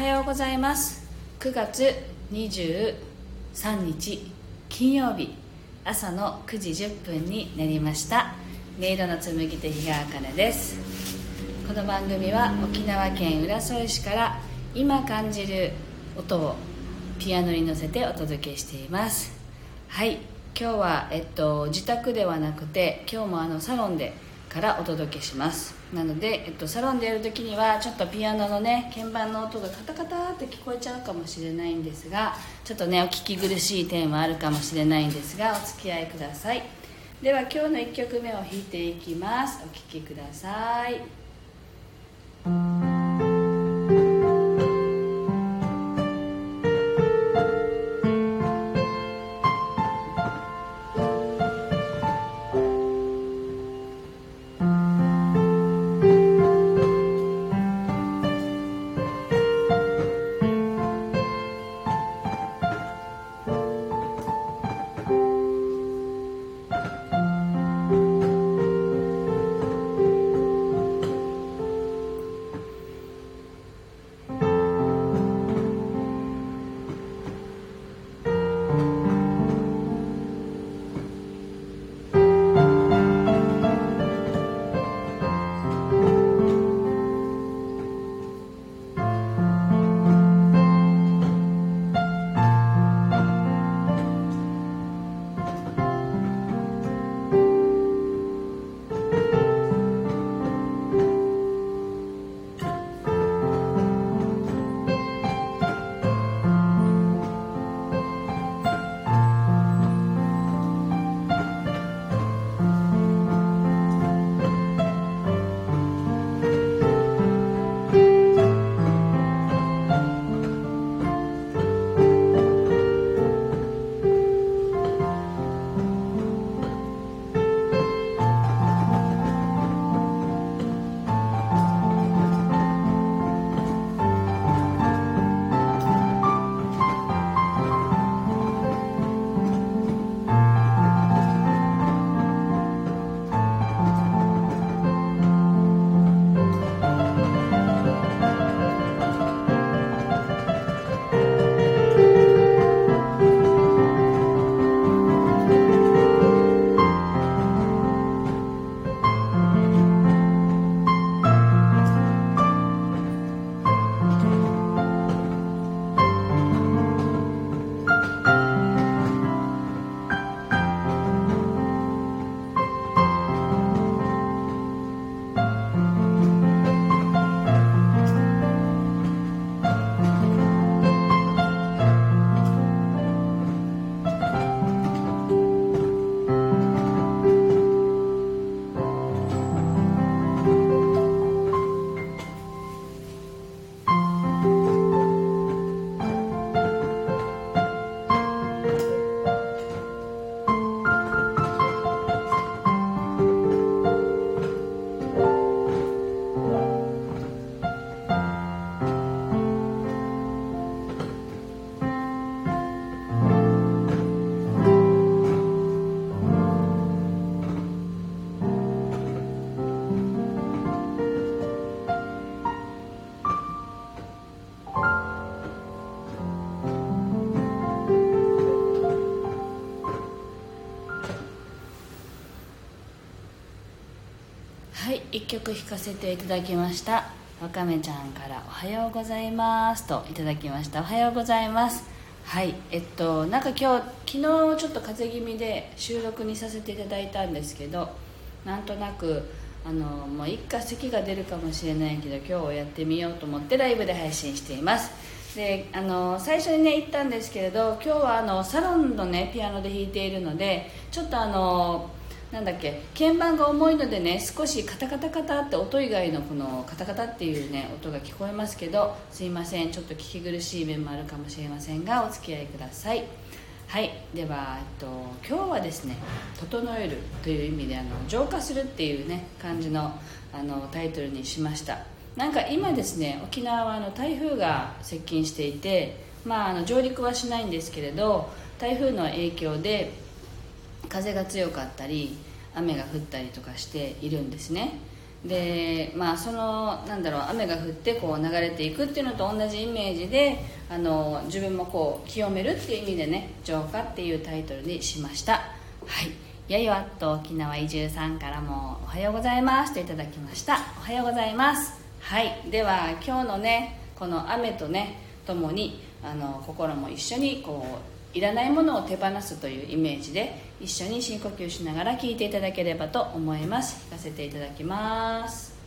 はようございます。9月23日金曜日。朝の9時10分になりました。音色の紡ぎ手日川茜です。この番組は沖縄県浦添市から今感じる音をピアノに乗せてお届けしています。はい今日は、えっと、自宅ではなくて今日もあのサロンでからお届けします。なので、えっと、サロンでやるときにはちょっとピアノのね鍵盤の音がカタカタって聞こえちゃうかもしれないんですがちょっとねお聞き苦しい点はあるかもしれないんですがお付き合いください。では今日の1曲目を弾いていきます。お聴きください。1曲弾かせていただきました。わかめちゃんから「おはようございます」といただきました。おはようございます。はいえっとなんか今日昨日ちょっと風邪気味で収録にさせていただいたんですけどなんとなくあのもう一回咳が出るかもしれないけど今日やってみようと思ってライブで配信しています。であの最初にね行ったんですけれど今日はあのサロンのねピアノで弾いているのでちょっとあのなんだっけ？鍵盤が重いのでね少しカタカタカタって音以外のこのカタカタっていうね音が聞こえますけどすいません。ちょっと聞き苦しい面もあるかもしれませんがお付き合いください。はい。では、えっと、今日はですね「整える」という意味であの浄化するっていうね感じのあのタイトルにしました。なんか今ですね沖縄はあの台風が接近していてまああの上陸はしないんですけれど台風の影響で風が強かったり雨が降ったりとかしているんですね。でまあそのなんだろう雨が降ってこう流れていくっていうのと同じイメージであの自分もこう清めるっていう意味でね浄化っていうタイトルにしました。はい。やいわっと沖縄移住さんからもおはようございますといただきました。おはようございます。はい。では今日のねこの雨とねともにあの心も一緒にこういらないものを手放すというイメージで一緒に深呼吸しながら聞いていただければと思います。聞かせていただきます。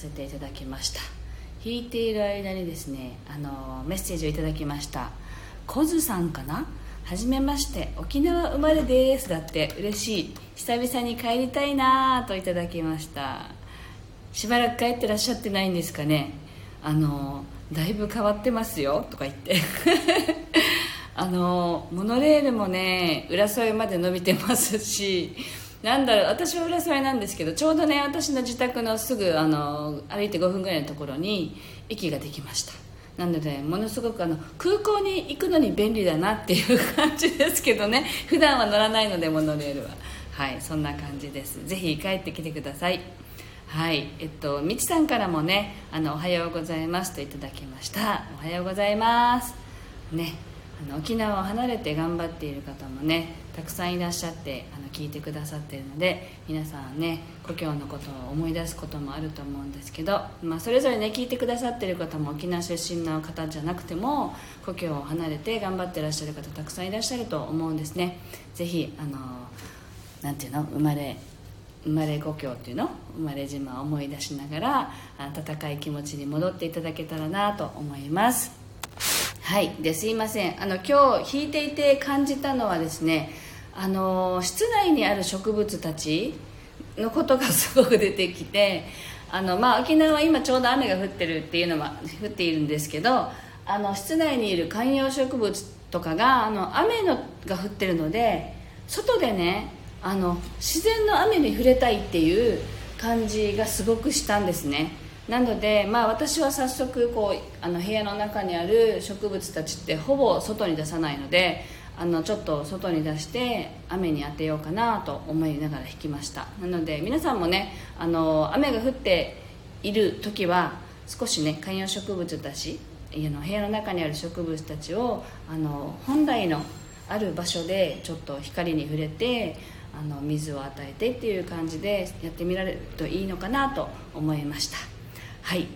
せていただきました。弾いている間にですねあのメッセージをいただきました。コズさんかな？はじめまして沖縄生まれです。だって嬉しい。久々に帰りたいなといただきました。しばらく帰ってらっしゃってないんですかね？あのだいぶ変わってますよ。とか言って。あのモノレールもね浦添まで伸びてますしなんだろう私は浦添なんですけどちょうどね私の自宅のすぐあの歩いて5分ぐらいのところに駅ができました。なのでものすごくあの空港に行くのに便利だなっていう感じですけどね。普段は乗らないのでモノレールは。はいそんな感じです。ぜひ帰ってきてください。はいえっとみちさんからもねあの「おはようございます」といただきました。おはようございます。ねあの沖縄を離れて頑張っている方もねたくさんいらっしゃってあの聞いてくださってるので皆さんね故郷のことを思い出すこともあると思うんですけど、まあ、それぞれね聞いてくださってる方も沖縄出身の方じゃなくても故郷を離れて頑張ってらっしゃる方たくさんいらっしゃると思うんですね。ぜひあのなんていうの生まれ生まれ故郷っていうの生まれ島を思い出しながら温かい気持ちに戻っていただけたらなと思います。はい。ですいません。あの今日弾いていて感じたのはですねあの室内にある植物たちのことがすごく出てきてあの、まあ、沖縄は今ちょうど雨が降ってるっていうのは降っているんですけどあの室内にいる観葉植物とかがあの雨のが降ってるので外でねあの自然の雨に触れたいっていう感じがすごくしたんですね。なので、まあ、私は早速こうあの部屋の中にある植物たちってほぼ外に出さないのであのちょっと外に出して雨に当てようかなと思いながら弾きました。なので皆さんもねあの雨が降っている時は少しね観葉植物たち家の部屋の中にある植物たちをあの本来のある場所でちょっと光に触れてあの水を与えてっていう感じでやってみられるといいのかなと思いました。はい。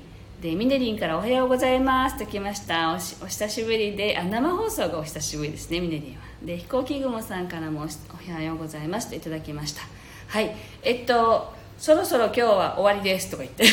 でミネリンから「おはようございます」と来ました。お久しぶりであ生放送がお久しぶりですねミネリンは。で飛行機雲さんからも「おはようございます」といただきました。はい。えっとそろそろ今日は終わりですとか言って。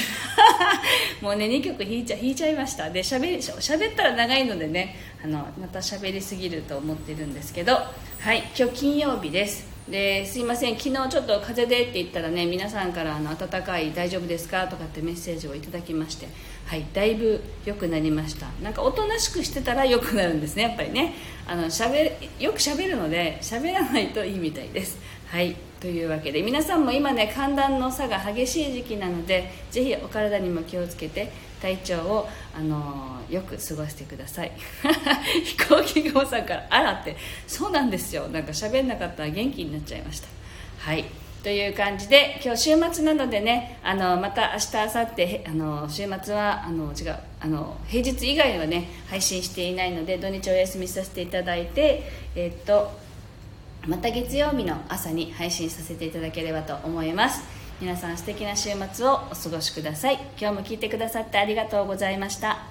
もうね2曲弾いちゃ弾いちゃいました。でしゃべ喋ったら長いのでねあのまた喋りすぎると思ってるんですけど。はい。今日金曜日です。ですいません。昨日ちょっと風邪でって言ったらね皆さんからあの温かい大丈夫ですかとかってメッセージをいただきまして。はいだいぶ良くなりました。なんかおとなしくしてたら良くなるんですねやっぱりね。あのしゃべよくしゃべるのでしゃべらないといいみたいです。はいというわけで皆さんも今ね寒暖の差が激しい時期なのでぜひお体にも気をつけて体調を、あのー、よく過ごしてください。飛行機雲さんから「あら」って。そうなんですよ。なんか喋んなかったら元気になっちゃいました。はい。という感じで今日週末なのでねあのまた明日明後日あの週末はあの違うあの平日以外はね配信していないので土日お休みさせていただいてえっとまた月曜日の朝に配信させていただければと思います。皆さん素敵な週末をお過ごしください。今日も聞いてくださってありがとうございました。